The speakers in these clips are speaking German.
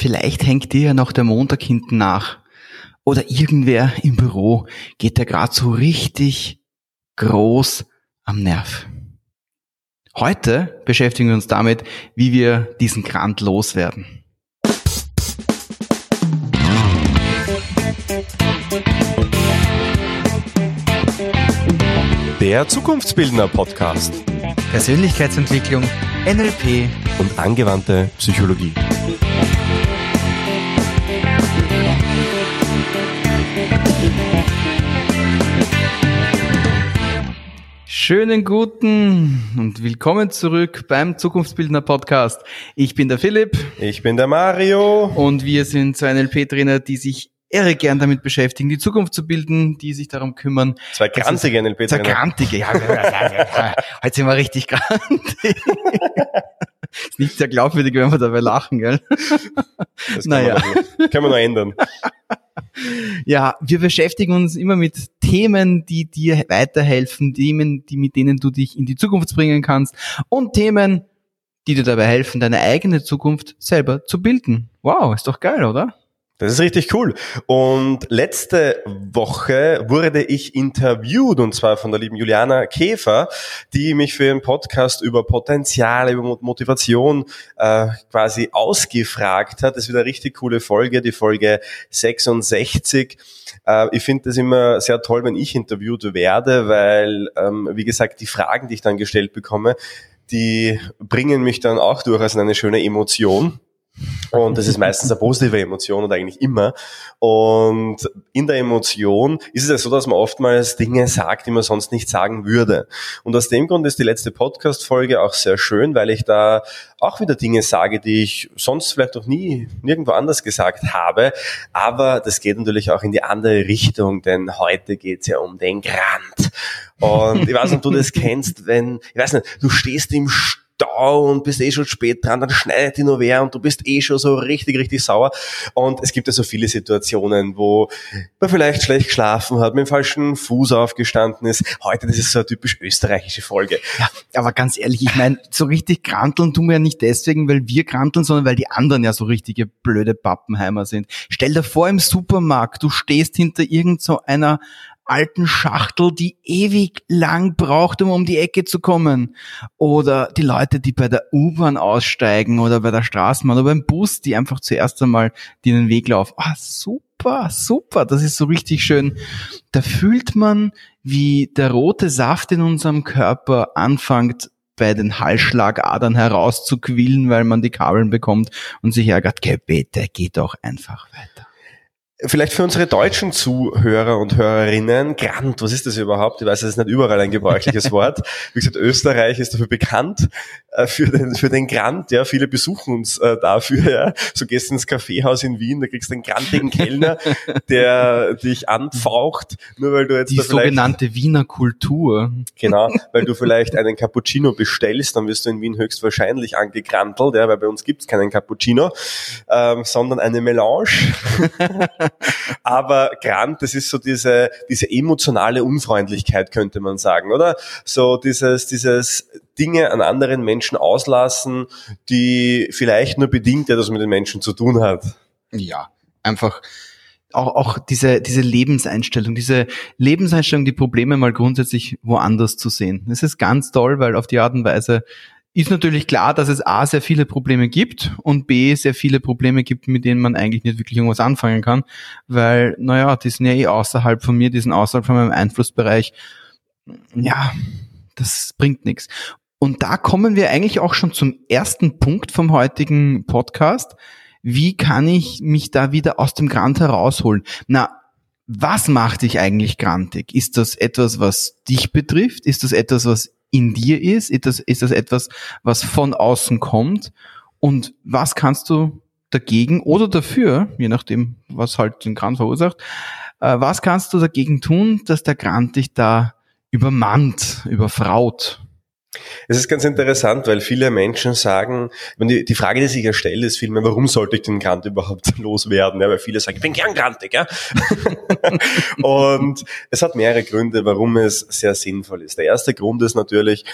Vielleicht hängt dir ja noch der Montag hinten nach. Oder irgendwer im Büro geht da gerade so richtig groß am Nerv. Heute beschäftigen wir uns damit, wie wir diesen Grant loswerden. Der Zukunftsbildner Podcast. Persönlichkeitsentwicklung, NLP und angewandte Psychologie. Schönen guten und willkommen zurück beim Zukunftsbildner Podcast. Ich bin der Philipp. Ich bin der Mario. Und wir sind zwei NLP-Trainer, die sich irre gern damit beschäftigen, die Zukunft zu bilden, die sich darum kümmern. Zwei grantige NLP-Trainer. Zwei grantige, ja. Heute sind wir richtig grantig. Ist nicht sehr glaubwürdig, wenn wir dabei lachen, gell? Das kann, naja. man, kann man nur ändern. Ja, wir beschäftigen uns immer mit Themen, die dir weiterhelfen, Themen, die, mit denen du dich in die Zukunft bringen kannst und Themen, die dir dabei helfen, deine eigene Zukunft selber zu bilden. Wow, ist doch geil, oder? Das ist richtig cool. Und letzte Woche wurde ich interviewt und zwar von der lieben Juliana Käfer, die mich für ihren Podcast über Potenziale, über Motivation äh, quasi ausgefragt hat. Das ist wieder eine richtig coole Folge, die Folge 66. Äh, ich finde das immer sehr toll, wenn ich interviewt werde, weil, ähm, wie gesagt, die Fragen, die ich dann gestellt bekomme, die bringen mich dann auch durchaus in eine schöne Emotion. Und das ist meistens eine positive Emotion oder eigentlich immer. Und in der Emotion ist es ja so, dass man oftmals Dinge sagt, die man sonst nicht sagen würde. Und aus dem Grund ist die letzte Podcast-Folge auch sehr schön, weil ich da auch wieder Dinge sage, die ich sonst vielleicht noch nie nirgendwo anders gesagt habe. Aber das geht natürlich auch in die andere Richtung, denn heute geht es ja um den Grant. Und ich weiß nicht, ob du das kennst, wenn, ich weiß nicht, du stehst im Stau und bist eh schon spät dran, dann schneidet die nur wer und du bist eh schon so richtig, richtig sauer. Und es gibt ja so viele Situationen, wo man vielleicht schlecht geschlafen hat, mit dem falschen Fuß aufgestanden ist. Heute, das ist so eine typisch österreichische Folge. Ja, aber ganz ehrlich, ich meine, so richtig kranteln tun wir ja nicht deswegen, weil wir kranteln, sondern weil die anderen ja so richtige blöde Pappenheimer sind. Stell dir vor, im Supermarkt, du stehst hinter irgend so einer alten Schachtel, die ewig lang braucht, um um die Ecke zu kommen. Oder die Leute, die bei der U-Bahn aussteigen oder bei der Straßenbahn oder beim Bus, die einfach zuerst einmal den Weg laufen. Ah, super, super, das ist so richtig schön. Da fühlt man, wie der rote Saft in unserem Körper anfängt, bei den Halsschlagadern herauszuquillen, weil man die Kabeln bekommt und sich ärgert, geh bitte, geh doch einfach weiter. Vielleicht für unsere deutschen Zuhörer und Hörerinnen, Grant, was ist das überhaupt? Ich weiß, es ist nicht überall ein gebräuchliches Wort. Wie gesagt, Österreich ist dafür bekannt, äh, für den, für den Grant, ja. Viele besuchen uns äh, dafür, ja. So gehst ins Kaffeehaus in Wien, da kriegst du einen grantigen Kellner, der dich anfaucht, nur weil du jetzt Die sogenannte Wiener Kultur. Genau, weil du vielleicht einen Cappuccino bestellst, dann wirst du in Wien höchstwahrscheinlich angegrantelt, ja, weil bei uns gibt's keinen Cappuccino, ähm, sondern eine Melange. Aber Grant, das ist so diese, diese emotionale Unfreundlichkeit, könnte man sagen, oder? So dieses, dieses Dinge an anderen Menschen auslassen, die vielleicht nur bedingt etwas mit den Menschen zu tun hat. Ja, einfach auch, auch diese, diese Lebenseinstellung, diese Lebenseinstellung, die Probleme mal grundsätzlich woanders zu sehen. Das ist ganz toll, weil auf die Art und Weise ist natürlich klar, dass es A sehr viele Probleme gibt und B sehr viele Probleme gibt, mit denen man eigentlich nicht wirklich irgendwas anfangen kann, weil, naja, die sind ja eh außerhalb von mir, die sind außerhalb von meinem Einflussbereich. Ja, das bringt nichts. Und da kommen wir eigentlich auch schon zum ersten Punkt vom heutigen Podcast. Wie kann ich mich da wieder aus dem Grant herausholen? Na, was macht dich eigentlich grantig? Ist das etwas, was dich betrifft? Ist das etwas, was in dir ist? Ist das, ist das etwas, was von außen kommt? Und was kannst du dagegen oder dafür, je nachdem, was halt den Grant verursacht, äh, was kannst du dagegen tun, dass der Grant dich da übermannt, überfraut? Es ist ganz interessant, weil viele Menschen sagen, die, die Frage, die sich ja stellt, ist vielmehr, warum sollte ich den Grant überhaupt loswerden? Ja, weil viele sagen, ich bin gern grantig. Ja? und es hat mehrere Gründe, warum es sehr sinnvoll ist. Der erste Grund ist natürlich,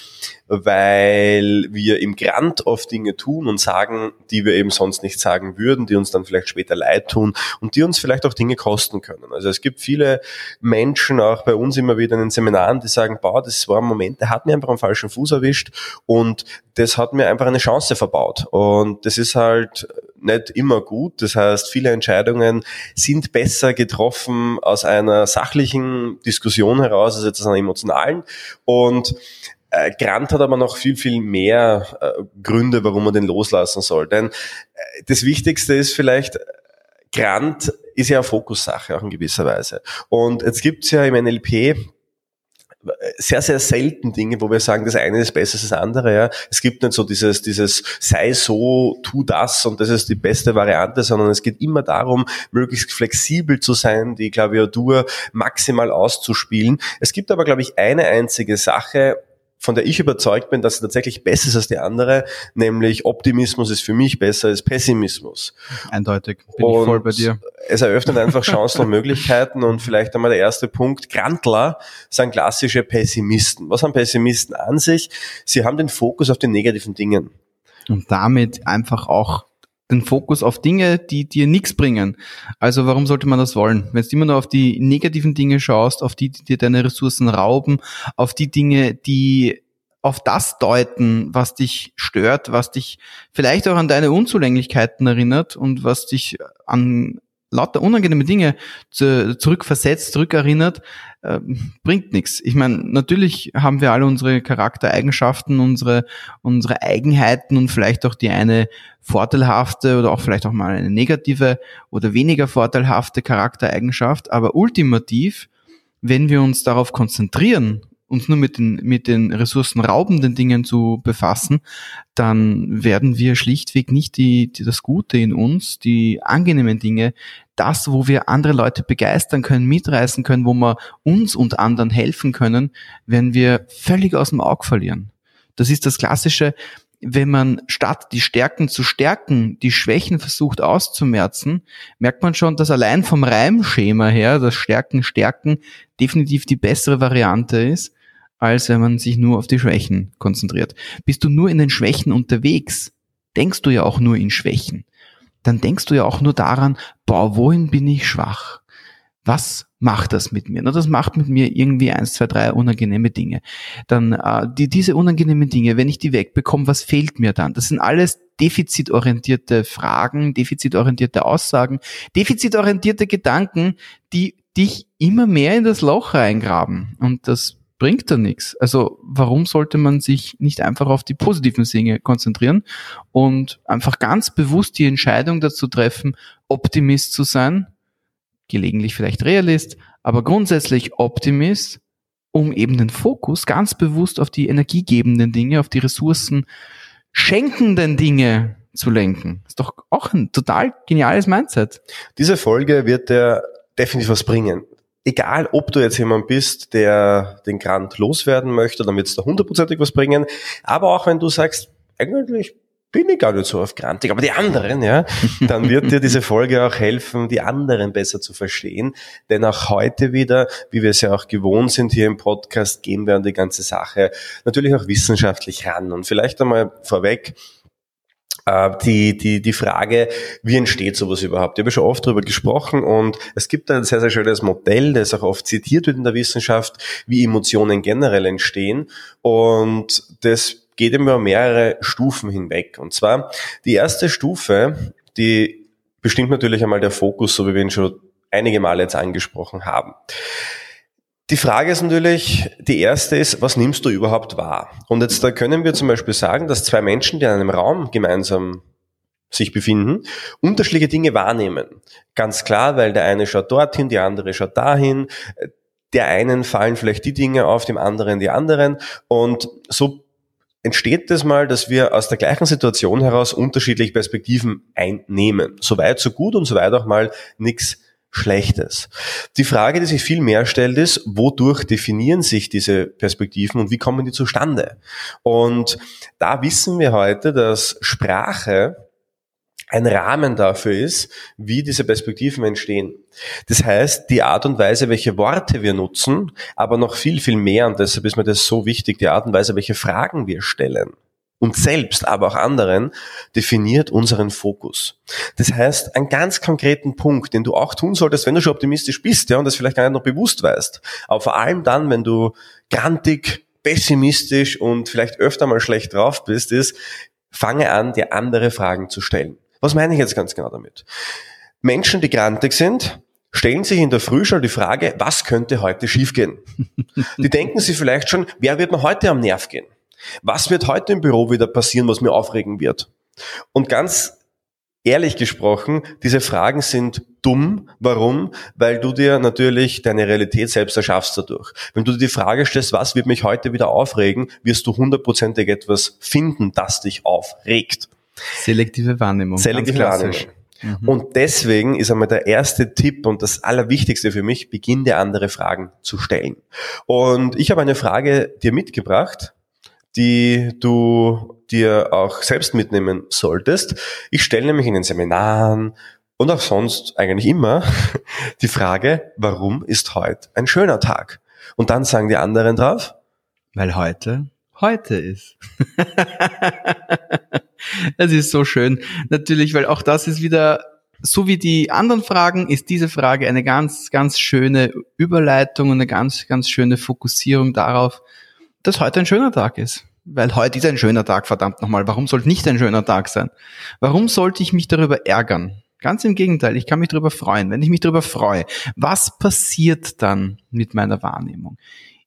weil wir im Grant oft Dinge tun und sagen, die wir eben sonst nicht sagen würden, die uns dann vielleicht später leid tun und die uns vielleicht auch Dinge kosten können. Also es gibt viele Menschen, auch bei uns immer wieder in den Seminaren, die sagen, boah, das war ein Moment, der hat mir einfach am falschen Fuß erwischt und das hat mir einfach eine Chance verbaut. Und das ist halt nicht immer gut. Das heißt, viele Entscheidungen sind besser getroffen aus einer sachlichen Diskussion heraus als jetzt aus einer emotionalen. Und äh, Grant hat aber noch viel, viel mehr äh, Gründe, warum man den loslassen soll. Denn äh, das Wichtigste ist vielleicht, Grant ist ja eine Fokussache auch in gewisser Weise. Und jetzt gibt's ja im NLP sehr, sehr selten Dinge, wo wir sagen, das eine ist besser als das andere. Ja. Es gibt nicht so dieses, dieses sei so, tu das und das ist die beste Variante, sondern es geht immer darum, möglichst flexibel zu sein, die Klaviatur maximal auszuspielen. Es gibt aber, glaube ich, eine einzige Sache, von der ich überzeugt bin, dass sie tatsächlich besser ist als die andere, nämlich Optimismus ist für mich besser als Pessimismus. Eindeutig, bin und ich voll bei dir. Es eröffnet einfach Chancen und Möglichkeiten und vielleicht einmal der erste Punkt. Grantler sind klassische Pessimisten. Was haben Pessimisten an sich? Sie haben den Fokus auf den negativen Dingen. Und damit einfach auch den Fokus auf Dinge, die dir nichts bringen. Also warum sollte man das wollen? Wenn du immer nur auf die negativen Dinge schaust, auf die, die dir deine Ressourcen rauben, auf die Dinge, die auf das deuten, was dich stört, was dich vielleicht auch an deine Unzulänglichkeiten erinnert und was dich an lauter unangenehme Dinge zu, zurückversetzt, zurückerinnert, äh, bringt nichts. Ich meine, natürlich haben wir alle unsere Charaktereigenschaften, unsere, unsere Eigenheiten und vielleicht auch die eine vorteilhafte oder auch vielleicht auch mal eine negative oder weniger vorteilhafte Charaktereigenschaft, aber ultimativ, wenn wir uns darauf konzentrieren uns nur mit den, mit den ressourcenraubenden Dingen zu befassen, dann werden wir schlichtweg nicht die, die, das Gute in uns, die angenehmen Dinge, das, wo wir andere Leute begeistern können, mitreißen können, wo wir uns und anderen helfen können, werden wir völlig aus dem Auge verlieren. Das ist das klassische, wenn man statt die Stärken zu stärken, die Schwächen versucht auszumerzen, merkt man schon, dass allein vom Reimschema her das Stärken stärken definitiv die bessere Variante ist als wenn man sich nur auf die Schwächen konzentriert. Bist du nur in den Schwächen unterwegs, denkst du ja auch nur in Schwächen. Dann denkst du ja auch nur daran, boah, wohin bin ich schwach? Was macht das mit mir? Na, das macht mit mir irgendwie eins, zwei, drei unangenehme Dinge. Dann äh, die, diese unangenehmen Dinge, wenn ich die wegbekomme, was fehlt mir dann? Das sind alles defizitorientierte Fragen, defizitorientierte Aussagen, defizitorientierte Gedanken, die dich immer mehr in das Loch reingraben. Und das bringt da nichts. Also warum sollte man sich nicht einfach auf die positiven Dinge konzentrieren und einfach ganz bewusst die Entscheidung dazu treffen, Optimist zu sein, gelegentlich vielleicht Realist, aber grundsätzlich Optimist, um eben den Fokus ganz bewusst auf die energiegebenden Dinge, auf die Ressourcen schenkenden Dinge zu lenken. Ist doch auch ein total geniales Mindset. Diese Folge wird dir definitiv was bringen egal ob du jetzt jemand bist, der den Grant loswerden möchte, dann wird es da hundertprozentig was bringen. Aber auch wenn du sagst, eigentlich bin ich gar nicht so auf Grantig, aber die anderen, ja, dann wird dir diese Folge auch helfen, die anderen besser zu verstehen. Denn auch heute wieder, wie wir es ja auch gewohnt sind hier im Podcast, gehen wir an die ganze Sache natürlich auch wissenschaftlich ran. Und vielleicht einmal vorweg, äh, die, die, die Frage, wie entsteht sowas überhaupt? Ich habe schon oft darüber gesprochen und es gibt ein sehr, sehr schönes Modell, das auch oft zitiert wird in der Wissenschaft, wie Emotionen generell entstehen und das geht über mehrere Stufen hinweg. Und zwar die erste Stufe, die bestimmt natürlich einmal der Fokus, so wie wir ihn schon einige Male jetzt angesprochen haben. Die Frage ist natürlich, die erste ist, was nimmst du überhaupt wahr? Und jetzt da können wir zum Beispiel sagen, dass zwei Menschen, die in einem Raum gemeinsam sich befinden, unterschiedliche Dinge wahrnehmen. Ganz klar, weil der eine schaut dorthin, die andere schaut dahin. Der einen fallen vielleicht die Dinge auf, dem anderen die anderen. Und so entsteht es mal, dass wir aus der gleichen Situation heraus unterschiedliche Perspektiven einnehmen. Soweit, so gut und soweit auch mal nichts Schlechtes. Die Frage, die sich viel mehr stellt, ist, wodurch definieren sich diese Perspektiven und wie kommen die zustande? Und da wissen wir heute, dass Sprache ein Rahmen dafür ist, wie diese Perspektiven entstehen. Das heißt, die Art und Weise, welche Worte wir nutzen, aber noch viel, viel mehr, und deshalb ist mir das so wichtig, die Art und Weise, welche Fragen wir stellen, uns selbst, aber auch anderen, definiert unseren Fokus. Das heißt, einen ganz konkreten Punkt, den du auch tun solltest, wenn du schon optimistisch bist, ja, und das vielleicht gar nicht noch bewusst weißt, aber vor allem dann, wenn du grantig, pessimistisch und vielleicht öfter mal schlecht drauf bist, ist, fange an, dir andere Fragen zu stellen. Was meine ich jetzt ganz genau damit? Menschen, die grantig sind, stellen sich in der Früh schon die Frage, was könnte heute schiefgehen? die denken sich vielleicht schon, wer wird mir heute am Nerv gehen? Was wird heute im Büro wieder passieren, was mir aufregen wird? Und ganz ehrlich gesprochen, diese Fragen sind dumm. Warum? Weil du dir natürlich deine Realität selbst erschaffst dadurch. Wenn du dir die Frage stellst, was wird mich heute wieder aufregen, wirst du hundertprozentig etwas finden, das dich aufregt. Selektive Wahrnehmung. Selektive Wahrnehmung. Mhm. Und deswegen ist einmal der erste Tipp und das Allerwichtigste für mich, beginne andere Fragen zu stellen. Und ich habe eine Frage dir mitgebracht, die du dir auch selbst mitnehmen solltest. Ich stelle nämlich in den Seminaren und auch sonst eigentlich immer die Frage, warum ist heute ein schöner Tag? Und dann sagen die anderen drauf, weil heute heute ist. Es ist so schön. Natürlich, weil auch das ist wieder so wie die anderen Fragen ist diese Frage eine ganz, ganz schöne Überleitung und eine ganz, ganz schöne Fokussierung darauf, dass heute ein schöner Tag ist. Weil heute ist ein schöner Tag, verdammt nochmal. Warum sollte nicht ein schöner Tag sein? Warum sollte ich mich darüber ärgern? Ganz im Gegenteil, ich kann mich darüber freuen. Wenn ich mich darüber freue, was passiert dann mit meiner Wahrnehmung?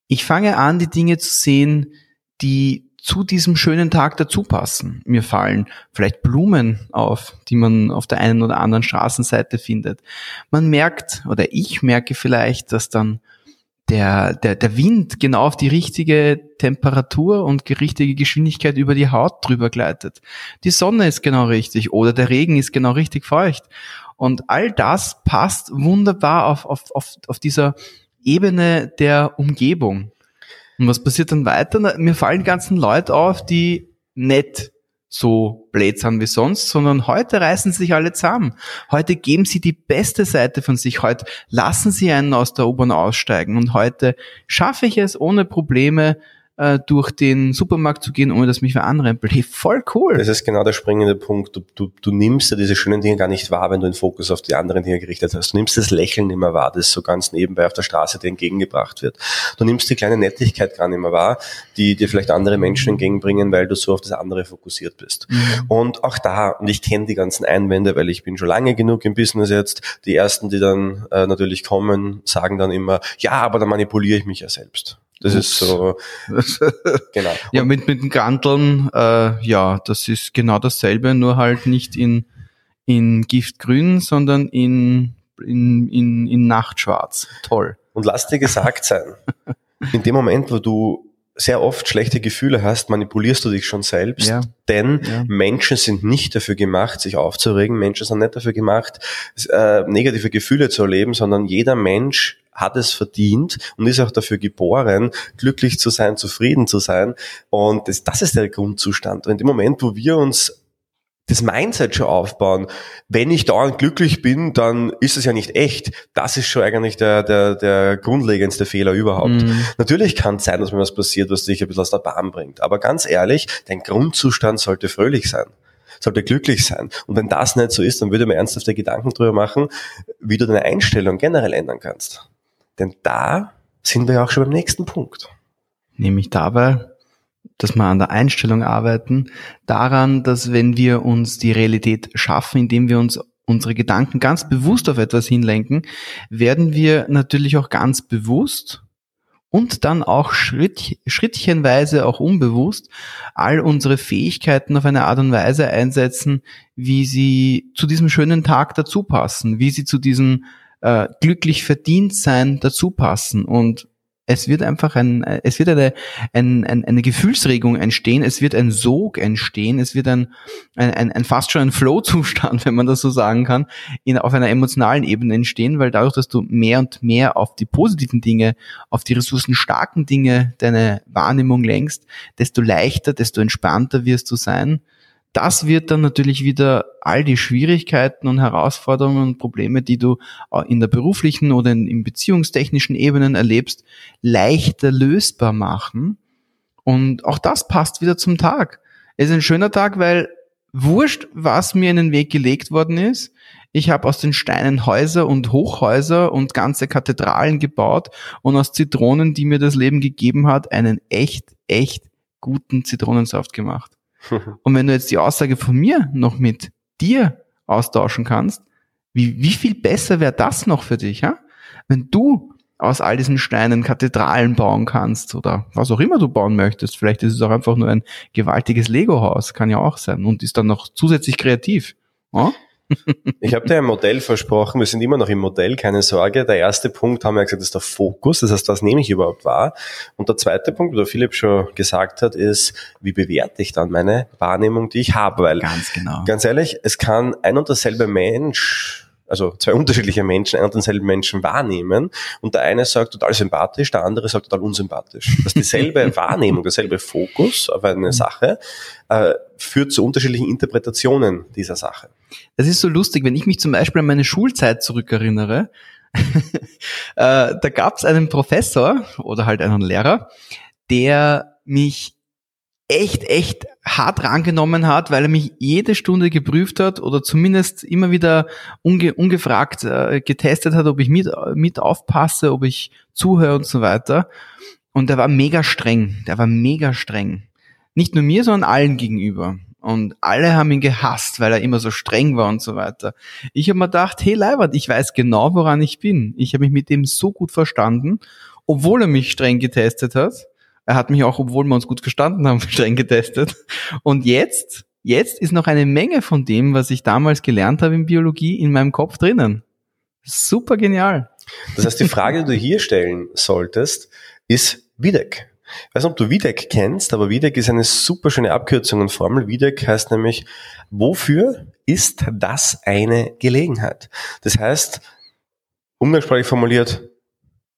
Ich fange an, die Dinge zu sehen, die zu diesem schönen Tag dazu passen. Mir fallen vielleicht Blumen auf, die man auf der einen oder anderen Straßenseite findet. Man merkt oder ich merke vielleicht, dass dann der, der, der Wind genau auf die richtige Temperatur und die richtige Geschwindigkeit über die Haut drüber gleitet. Die Sonne ist genau richtig oder der Regen ist genau richtig feucht. Und all das passt wunderbar auf, auf, auf, auf dieser Ebene der Umgebung. Und was passiert dann weiter? Mir fallen ganzen Leute auf, die nicht so blöd sind wie sonst, sondern heute reißen sich alle zusammen. Heute geben sie die beste Seite von sich. Heute lassen sie einen aus der U-Bahn aussteigen. Und heute schaffe ich es ohne Probleme, äh, durch den Supermarkt zu gehen, ohne dass mich wer anrempelt. Hey, voll cool. Das ist genau der springende Punkt. Du, du, du nimmst ja diese schönen Dinge gar nicht wahr, wenn du den Fokus auf die anderen Dinge gerichtet hast. Du nimmst das Lächeln mehr wahr, das so ganz nebenbei auf der Straße dir entgegengebracht wird. Du nimmst die kleine Nettigkeit gar nicht mehr wahr, die dir vielleicht andere Menschen entgegenbringen, weil du so auf das andere fokussiert bist. Mhm. Und auch da, und ich kenne die ganzen Einwände, weil ich bin schon lange genug im Business jetzt, die ersten, die dann äh, natürlich kommen, sagen dann immer, ja, aber dann manipuliere ich mich ja selbst. Das Ups. ist so. genau. Ja, mit, mit den Granteln, äh, ja, das ist genau dasselbe, nur halt nicht in, in Giftgrün, sondern in, in, in, in Nachtschwarz. Toll. Und lass dir gesagt sein, in dem Moment, wo du sehr oft schlechte Gefühle hast, manipulierst du dich schon selbst, ja. denn ja. Menschen sind nicht dafür gemacht, sich aufzuregen, Menschen sind nicht dafür gemacht, äh, negative Gefühle zu erleben, sondern jeder Mensch hat es verdient und ist auch dafür geboren, glücklich zu sein, zufrieden zu sein. Und das, das ist der Grundzustand. Und dem Moment, wo wir uns das Mindset schon aufbauen. Wenn ich dauernd glücklich bin, dann ist es ja nicht echt. Das ist schon eigentlich der, der, der grundlegendste Fehler überhaupt. Mhm. Natürlich kann es sein, dass mir was passiert, was dich ein bisschen aus der Bahn bringt. Aber ganz ehrlich, dein Grundzustand sollte fröhlich sein. Sollte glücklich sein. Und wenn das nicht so ist, dann würde man ernsthafte Gedanken drüber machen, wie du deine Einstellung generell ändern kannst. Denn da sind wir ja auch schon beim nächsten Punkt. Nämlich dabei, dass wir an der Einstellung arbeiten, daran, dass wenn wir uns die Realität schaffen, indem wir uns unsere Gedanken ganz bewusst auf etwas hinlenken, werden wir natürlich auch ganz bewusst und dann auch Schritt, schrittchenweise auch unbewusst all unsere Fähigkeiten auf eine Art und Weise einsetzen, wie sie zu diesem schönen Tag dazu passen, wie sie zu diesem äh, glücklich verdient sein dazu passen. Und Es wird einfach ein, es wird eine, ein, ein, eine Gefühlsregung entstehen, es wird ein Sog entstehen, es wird ein, ein, ein fast schon ein Flow-Zustand, wenn man das so sagen kann, in, auf einer emotionalen Ebene entstehen, weil dadurch, dass du mehr und mehr auf die positiven Dinge, auf die ressourcenstarken Dinge deine Wahrnehmung lenkst, desto leichter, desto entspannter wirst du sein das wird dann natürlich wieder all die Schwierigkeiten und Herausforderungen und Probleme, die du in der beruflichen oder in, beziehungstechnischen Ebenen erlebst, leichter lösbar machen. Und auch das passt wieder zum Tag. Es ist ein schöner Tag, weil wurscht, was mir in den Weg gelegt worden ist. Ich habe aus den Steinen Häuser und Hochhäuser und ganze Kathedralen gebaut und aus Zitronen, die mir das Leben gegeben hat, einen echt, echt guten Zitronensaft gemacht. Und wenn du jetzt die Aussage von mir noch mit dir austauschen kannst, wie, wie viel besser wäre das noch für dich, ja? Wenn du aus all diesen Steinen Kathedralen bauen kannst oder was auch immer du bauen möchtest. Vielleicht ist es auch einfach nur ein gewaltiges Lego-Haus, kann ja auch sein und ist dann noch zusätzlich kreativ. Ja? Ich habe dir ein Modell versprochen, wir sind immer noch im Modell, keine Sorge. Der erste Punkt haben wir gesagt, ist der Fokus, das heißt, was nehme ich überhaupt wahr? Und der zweite Punkt, wie der Philipp schon gesagt hat, ist, wie bewerte ich dann meine Wahrnehmung, die ich habe? Weil, ganz genau. Ganz ehrlich, es kann ein und derselbe Mensch also zwei unterschiedliche Menschen, einen und denselben Menschen wahrnehmen und der eine sagt total sympathisch, der andere sagt total unsympathisch. Das ist dieselbe Wahrnehmung, derselbe Fokus auf eine Sache äh, führt zu unterschiedlichen Interpretationen dieser Sache. Das ist so lustig, wenn ich mich zum Beispiel an meine Schulzeit zurückerinnere, äh, da gab es einen Professor oder halt einen Lehrer, der mich echt, echt hart rangenommen hat, weil er mich jede Stunde geprüft hat oder zumindest immer wieder unge ungefragt äh, getestet hat, ob ich mit, mit aufpasse, ob ich zuhöre und so weiter. Und er war mega streng. Der war mega streng. Nicht nur mir, sondern allen gegenüber. Und alle haben ihn gehasst, weil er immer so streng war und so weiter. Ich habe mir gedacht, hey Leibert, ich weiß genau, woran ich bin. Ich habe mich mit dem so gut verstanden, obwohl er mich streng getestet hat. Er hat mich auch, obwohl wir uns gut verstanden haben, streng getestet. Und jetzt, jetzt ist noch eine Menge von dem, was ich damals gelernt habe in Biologie, in meinem Kopf drinnen. Super genial. Das heißt, die Frage, die du hier stellen solltest, ist WIDEC. Ich weiß nicht, ob du WIDEC kennst, aber WIDEC ist eine super schöne Abkürzung und Formel. WIDEC heißt nämlich, wofür ist das eine Gelegenheit? Das heißt, umgangssprachlich formuliert,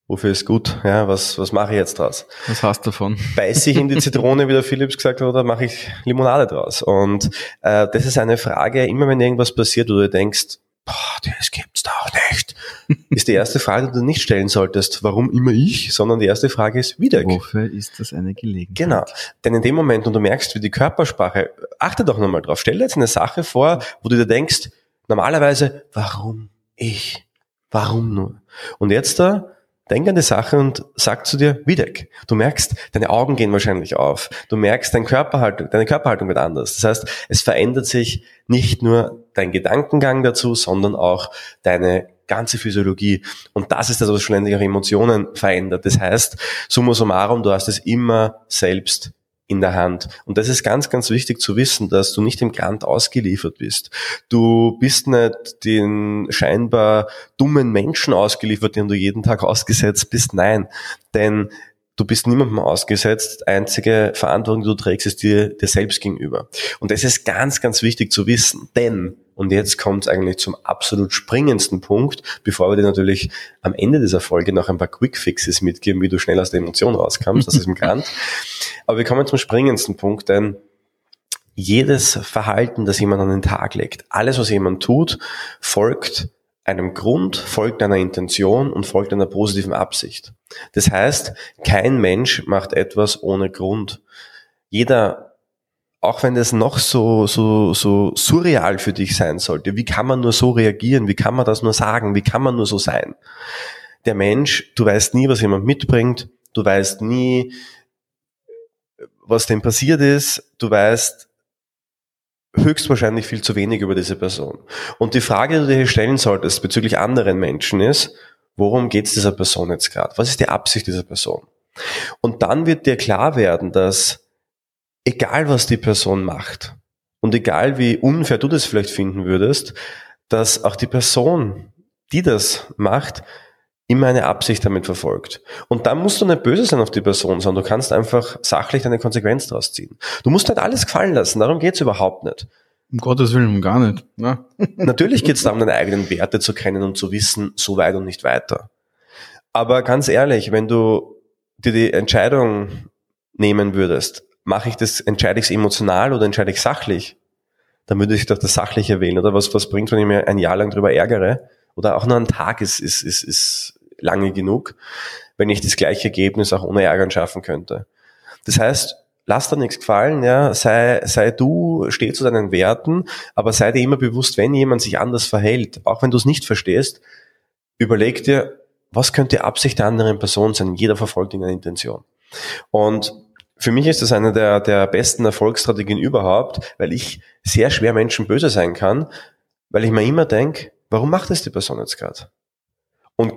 wofür ist gut? Ja, was, was mache ich jetzt draus? Was hast du davon? Beiß ich in die Zitrone, wie der Philips gesagt hat, oder mache ich Limonade draus? Und äh, das ist eine Frage, immer wenn irgendwas passiert, oder du denkst, boah, das gibt's doch nicht, ist die erste Frage, die du nicht stellen solltest, warum immer ich, sondern die erste Frage ist, wieder. Wofür ist das eine Gelegenheit? Genau. Denn in dem Moment, und du merkst, wie die Körpersprache, achte doch nochmal drauf, stell dir jetzt eine Sache vor, wo du dir denkst, normalerweise, warum ich? Warum nur? Und jetzt da, Denk an die Sache und sag zu dir, Wiedek. Du merkst, deine Augen gehen wahrscheinlich auf. Du merkst, dein Körperhaltung, deine Körperhaltung wird anders. Das heißt, es verändert sich nicht nur dein Gedankengang dazu, sondern auch deine ganze Physiologie. Und das ist das, was schlussendlich auch Emotionen verändert. Das heißt, summa summarum, du hast es immer selbst in der Hand. Und das ist ganz, ganz wichtig zu wissen, dass du nicht im Grant ausgeliefert bist. Du bist nicht den scheinbar dummen Menschen ausgeliefert, denen du jeden Tag ausgesetzt bist. Nein, denn du bist niemandem ausgesetzt. Einzige Verantwortung, die du trägst, ist dir, dir selbst gegenüber. Und das ist ganz, ganz wichtig zu wissen, denn und jetzt kommt es eigentlich zum absolut springendsten Punkt, bevor wir dir natürlich am Ende dieser Folge noch ein paar Quick-Fixes mitgeben, wie du schnell aus der Emotion rauskommst, das ist im Grant. Aber wir kommen zum springendsten Punkt, denn jedes Verhalten, das jemand an den Tag legt, alles, was jemand tut, folgt einem Grund, folgt einer Intention und folgt einer positiven Absicht. Das heißt, kein Mensch macht etwas ohne Grund. Jeder auch wenn das noch so, so, so surreal für dich sein sollte, wie kann man nur so reagieren? Wie kann man das nur sagen? Wie kann man nur so sein? Der Mensch, du weißt nie, was jemand mitbringt. Du weißt nie, was dem passiert ist. Du weißt höchstwahrscheinlich viel zu wenig über diese Person. Und die Frage, die du dir stellen solltest bezüglich anderen Menschen ist, worum geht es dieser Person jetzt gerade? Was ist die Absicht dieser Person? Und dann wird dir klar werden, dass egal was die Person macht und egal wie unfair du das vielleicht finden würdest, dass auch die Person, die das macht, immer eine Absicht damit verfolgt. Und dann musst du nicht böse sein auf die Person, sondern du kannst einfach sachlich deine Konsequenz daraus ziehen. Du musst nicht alles gefallen lassen, darum geht's überhaupt nicht. Um Gottes Willen, gar nicht. Ne? Natürlich geht's darum, deine eigenen Werte zu kennen und zu wissen, so weit und nicht weiter. Aber ganz ehrlich, wenn du dir die Entscheidung nehmen würdest, mache ich das, entscheide ich es emotional oder entscheide ich sachlich, dann würde ich doch das Sachliche wählen. Oder was, was bringt, wenn ich mir ein Jahr lang drüber ärgere? Oder auch nur ein Tag ist, ist, ist, ist lange genug, wenn ich das gleiche Ergebnis auch ohne Ärgern schaffen könnte. Das heißt, lass dir nichts gefallen, ja, sei, sei du, steh zu deinen Werten, aber sei dir immer bewusst, wenn jemand sich anders verhält, auch wenn du es nicht verstehst, überleg dir, was könnte die Absicht der anderen Person sein? Jeder verfolgt eine Intention. Und für mich ist das eine der, der besten Erfolgsstrategien überhaupt, weil ich sehr schwer Menschen böse sein kann, weil ich mir immer denke, warum macht das die Person jetzt gerade? Und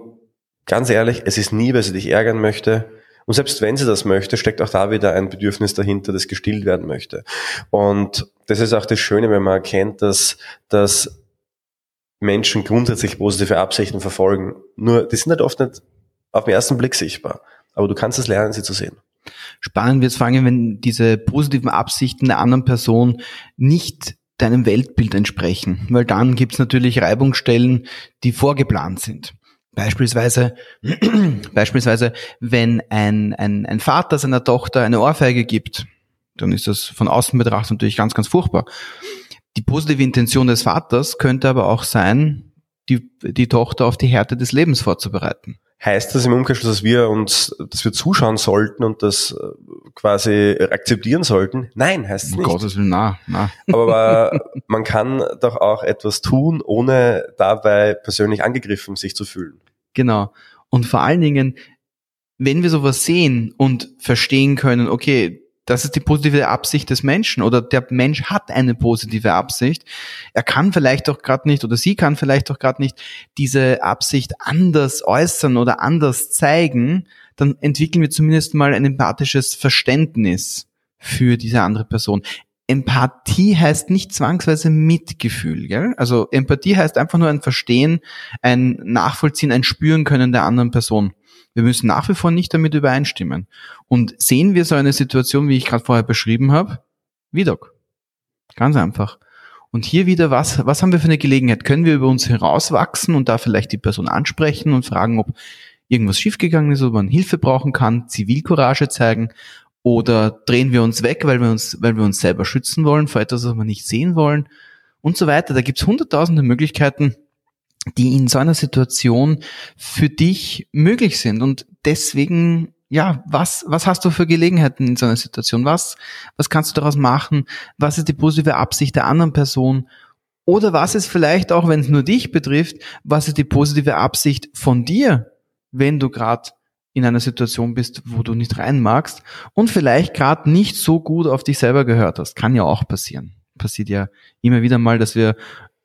ganz ehrlich, es ist nie, weil sie dich ärgern möchte. Und selbst wenn sie das möchte, steckt auch da wieder ein Bedürfnis dahinter, das gestillt werden möchte. Und das ist auch das Schöne, wenn man erkennt, dass, dass Menschen grundsätzlich positive Absichten verfolgen. Nur, die sind halt oft nicht auf den ersten Blick sichtbar. Aber du kannst es lernen, sie zu sehen. Spannend wird es fangen, wenn diese positiven Absichten der anderen Person nicht deinem Weltbild entsprechen, weil dann gibt es natürlich Reibungsstellen, die vorgeplant sind. Beispielsweise, beispielsweise, wenn ein, ein, ein Vater seiner Tochter eine Ohrfeige gibt, dann ist das von außen betrachtet natürlich ganz, ganz furchtbar. Die positive Intention des Vaters könnte aber auch sein, die, die Tochter auf die Härte des Lebens vorzubereiten. Heißt das im Umkehrschluss, dass wir uns, dass wir zuschauen sollten und das äh, quasi akzeptieren sollten? Nein, heißt es nicht. Um Gottes Willen, na, na. Aber man kann doch auch etwas tun, ohne dabei persönlich angegriffen sich zu fühlen. Genau. Und vor allen Dingen, wenn wir sowas sehen und verstehen können, okay, das ist die positive Absicht des Menschen oder der Mensch hat eine positive Absicht. Er kann vielleicht auch gerade nicht oder sie kann vielleicht auch gerade nicht diese Absicht anders äußern oder anders zeigen, dann entwickeln wir zumindest mal ein empathisches Verständnis für diese andere Person. Empathie heißt nicht zwangsweise Mitgefühl, gell? Also Empathie heißt einfach nur ein Verstehen, ein Nachvollziehen, ein Spüren können der anderen Person. Wir müssen nach wie vor nicht damit übereinstimmen. Und sehen wir so eine Situation, wie ich gerade vorher beschrieben habe, wie Doc. Ganz einfach. Und hier wieder, was, was haben wir für eine Gelegenheit? Können wir über uns herauswachsen und da vielleicht die Person ansprechen und fragen, ob irgendwas schiefgegangen ist, ob man Hilfe brauchen kann, Zivilcourage zeigen oder drehen wir uns weg, weil wir uns, weil wir uns selber schützen wollen vor etwas, was wir nicht sehen wollen und so weiter. Da gibt's hunderttausende Möglichkeiten, die in so einer Situation für dich möglich sind. Und deswegen, ja, was, was hast du für Gelegenheiten in so einer Situation? Was, was kannst du daraus machen? Was ist die positive Absicht der anderen Person? Oder was ist vielleicht auch, wenn es nur dich betrifft, was ist die positive Absicht von dir, wenn du gerade in einer Situation bist, wo du nicht rein magst und vielleicht gerade nicht so gut auf dich selber gehört hast. Kann ja auch passieren. Passiert ja immer wieder mal, dass wir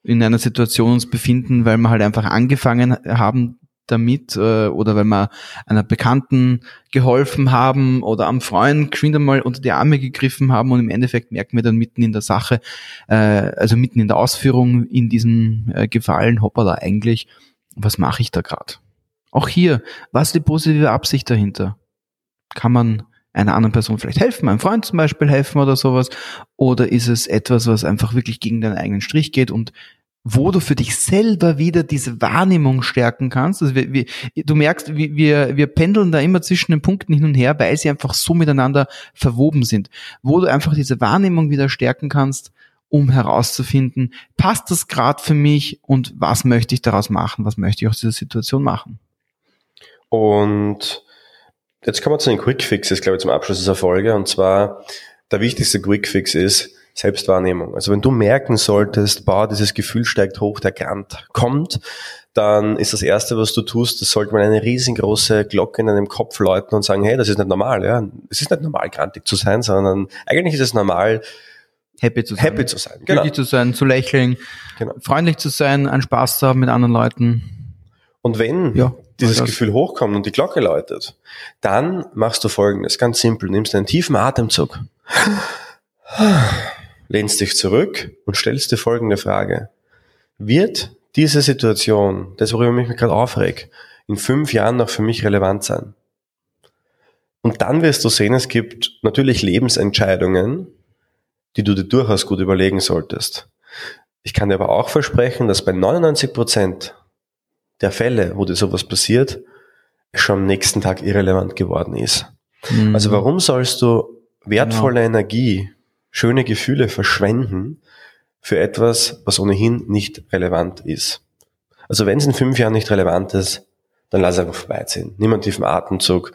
in einer Situation uns befinden, weil wir halt einfach angefangen haben damit äh, oder weil wir einer Bekannten geholfen haben oder am Freund geschwind einmal unter die Arme gegriffen haben und im Endeffekt merken wir dann mitten in der Sache, äh, also mitten in der Ausführung in diesem äh, Gefallen, hoppala eigentlich, was mache ich da gerade? Auch hier, was ist die positive Absicht dahinter? Kann man einer anderen Person vielleicht helfen, einem Freund zum Beispiel helfen oder sowas? Oder ist es etwas, was einfach wirklich gegen deinen eigenen Strich geht und wo du für dich selber wieder diese Wahrnehmung stärken kannst. Also wir, wir, du merkst, wir, wir pendeln da immer zwischen den Punkten hin und her, weil sie einfach so miteinander verwoben sind. Wo du einfach diese Wahrnehmung wieder stärken kannst, um herauszufinden, passt das gerade für mich und was möchte ich daraus machen, was möchte ich aus dieser Situation machen. Und jetzt kommen wir zu den Quick Fixes, glaube ich, zum Abschluss dieser Folge. Und zwar, der wichtigste Quick Fix ist, Selbstwahrnehmung. Also wenn du merken solltest, boah, dieses Gefühl steigt hoch, der Grant kommt, dann ist das Erste, was du tust, das sollte man eine riesengroße Glocke in deinem Kopf läuten und sagen, hey, das ist nicht normal, ja. Es ist nicht normal, grantig zu sein, sondern eigentlich ist es normal, happy zu sein. Happy zu sein, genau. Glücklich zu sein, zu lächeln, genau. freundlich zu sein, einen Spaß zu haben mit anderen Leuten. Und wenn ja, dieses Gefühl hochkommt und die Glocke läutet, dann machst du folgendes, ganz simpel, nimmst einen tiefen Atemzug lehnst dich zurück und stellst dir folgende Frage. Wird diese Situation, das worüber ich mich gerade aufreg, in fünf Jahren noch für mich relevant sein? Und dann wirst du sehen, es gibt natürlich Lebensentscheidungen, die du dir durchaus gut überlegen solltest. Ich kann dir aber auch versprechen, dass bei 99 Prozent der Fälle, wo dir sowas passiert, es schon am nächsten Tag irrelevant geworden ist. Mhm. Also warum sollst du wertvolle genau. Energie, schöne Gefühle verschwenden für etwas, was ohnehin nicht relevant ist? Also wenn es in fünf Jahren nicht relevant ist, dann lass einfach vorbeiziehen. Nimm einen tiefen Atemzug,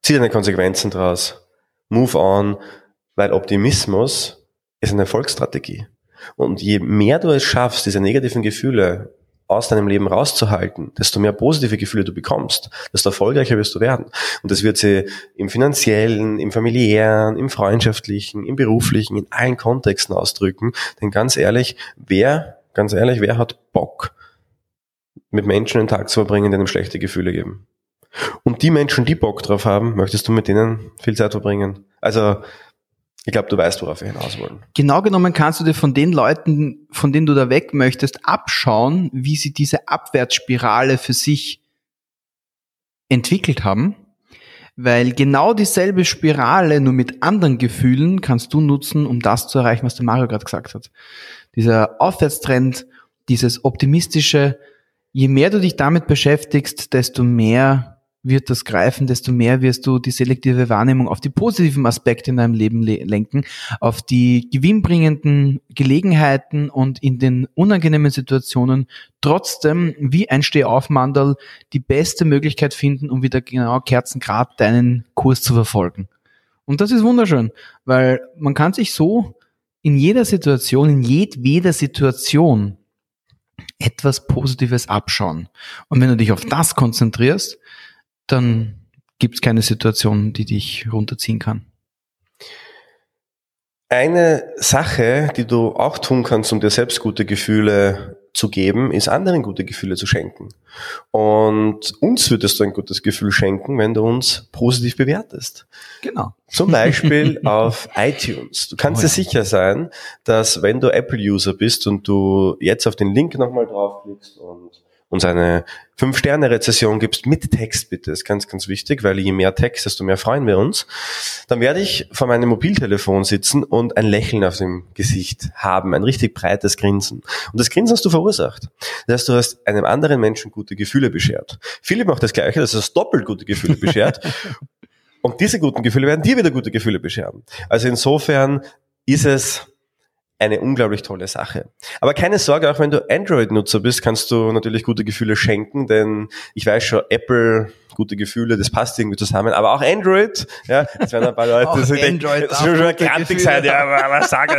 zieh deine Konsequenzen draus, move on, weil Optimismus ist eine Erfolgsstrategie. Und je mehr du es schaffst, diese negativen Gefühle aus deinem Leben rauszuhalten, desto mehr positive Gefühle du bekommst, desto erfolgreicher wirst du werden. Und das wird sie im finanziellen, im familiären, im freundschaftlichen, im beruflichen, in allen Kontexten ausdrücken. Denn ganz ehrlich, wer, ganz ehrlich, wer hat Bock, mit Menschen einen Tag zu verbringen, die einem schlechte Gefühle geben? Und die Menschen, die Bock drauf haben, möchtest du mit denen viel Zeit verbringen? Also, ich glaube, du weißt, worauf wir hinaus wollen. Genau genommen kannst du dir von den Leuten, von denen du da weg möchtest, abschauen, wie sie diese Abwärtsspirale für sich entwickelt haben. Weil genau dieselbe Spirale, nur mit anderen Gefühlen, kannst du nutzen, um das zu erreichen, was der Mario gerade gesagt hat. Dieser Aufwärtstrend, dieses optimistische, je mehr du dich damit beschäftigst, desto mehr wird das greifen, desto mehr wirst du die selektive Wahrnehmung auf die positiven Aspekte in deinem Leben lenken, auf die gewinnbringenden Gelegenheiten und in den unangenehmen Situationen trotzdem wie ein Stehaufmandel die beste Möglichkeit finden, um wieder genau Kerzengrad deinen Kurs zu verfolgen. Und das ist wunderschön, weil man kann sich so in jeder Situation, in jedweder Situation etwas Positives abschauen. Und wenn du dich auf das konzentrierst, dann gibt es keine Situation, die dich runterziehen kann. Eine Sache, die du auch tun kannst, um dir selbst gute Gefühle zu geben, ist anderen gute Gefühle zu schenken. Und uns würdest du ein gutes Gefühl schenken, wenn du uns positiv bewertest. Genau. Zum Beispiel auf iTunes. Du kannst oh ja. dir sicher sein, dass wenn du Apple-User bist und du jetzt auf den Link nochmal draufklickst und uns eine Fünf-Sterne-Rezession gibst mit Text bitte, das ist ganz, ganz wichtig, weil je mehr Text, desto mehr freuen wir uns, dann werde ich vor meinem Mobiltelefon sitzen und ein Lächeln auf dem Gesicht haben, ein richtig breites Grinsen. Und das Grinsen hast du verursacht. Das heißt, du hast einem anderen Menschen gute Gefühle beschert. Philipp macht das Gleiche, das ist doppelt gute Gefühle beschert. und diese guten Gefühle werden dir wieder gute Gefühle bescheren. Also insofern ist es eine unglaublich tolle Sache. Aber keine Sorge, auch wenn du Android-Nutzer bist, kannst du natürlich gute Gefühle schenken, denn ich weiß schon, Apple, gute Gefühle, das passt irgendwie zusammen. Aber auch Android, ja, jetzt werden ein paar Leute das Android das schon, schon grantig sein, ja, aber was sagen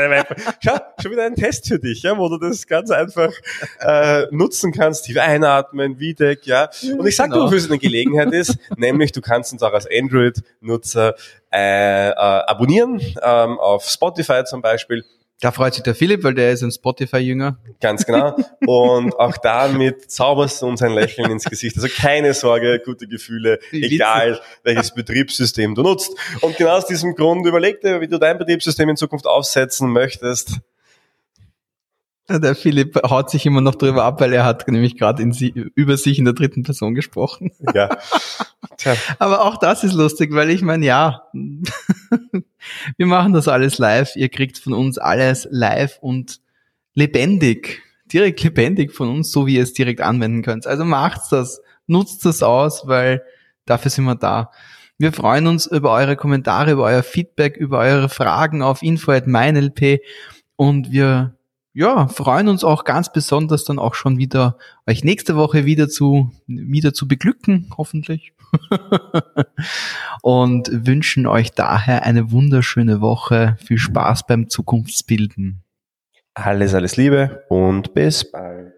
Schau, schon wieder ein Test für dich, ja, wo du das ganz einfach äh, nutzen kannst, tief einatmen, VDEC, ja. Und ich sag genau. dir, wofür es eine Gelegenheit ist, nämlich du kannst uns auch als Android-Nutzer äh, äh, abonnieren, ähm, auf Spotify zum Beispiel da freut sich der Philipp, weil der ist ein Spotify-Jünger. Ganz genau. Und auch damit zauberst du uns ein Lächeln ins Gesicht. Also keine Sorge, gute Gefühle, egal welches Betriebssystem du nutzt. Und genau aus diesem Grund überleg dir, wie du dein Betriebssystem in Zukunft aufsetzen möchtest. Der Philipp haut sich immer noch drüber ab, weil er hat nämlich gerade über sich in der dritten Person gesprochen. Ja. Tja. Aber auch das ist lustig, weil ich meine, ja, wir machen das alles live. Ihr kriegt von uns alles live und lebendig, direkt lebendig von uns, so wie ihr es direkt anwenden könnt. Also macht's das, nutzt das aus, weil dafür sind wir da. Wir freuen uns über eure Kommentare, über euer Feedback, über eure Fragen auf info@meinlp und wir ja, freuen uns auch ganz besonders dann auch schon wieder euch nächste Woche wieder zu wieder zu beglücken, hoffentlich. und wünschen euch daher eine wunderschöne Woche. Viel Spaß beim Zukunftsbilden. Alles, alles Liebe und bis bald.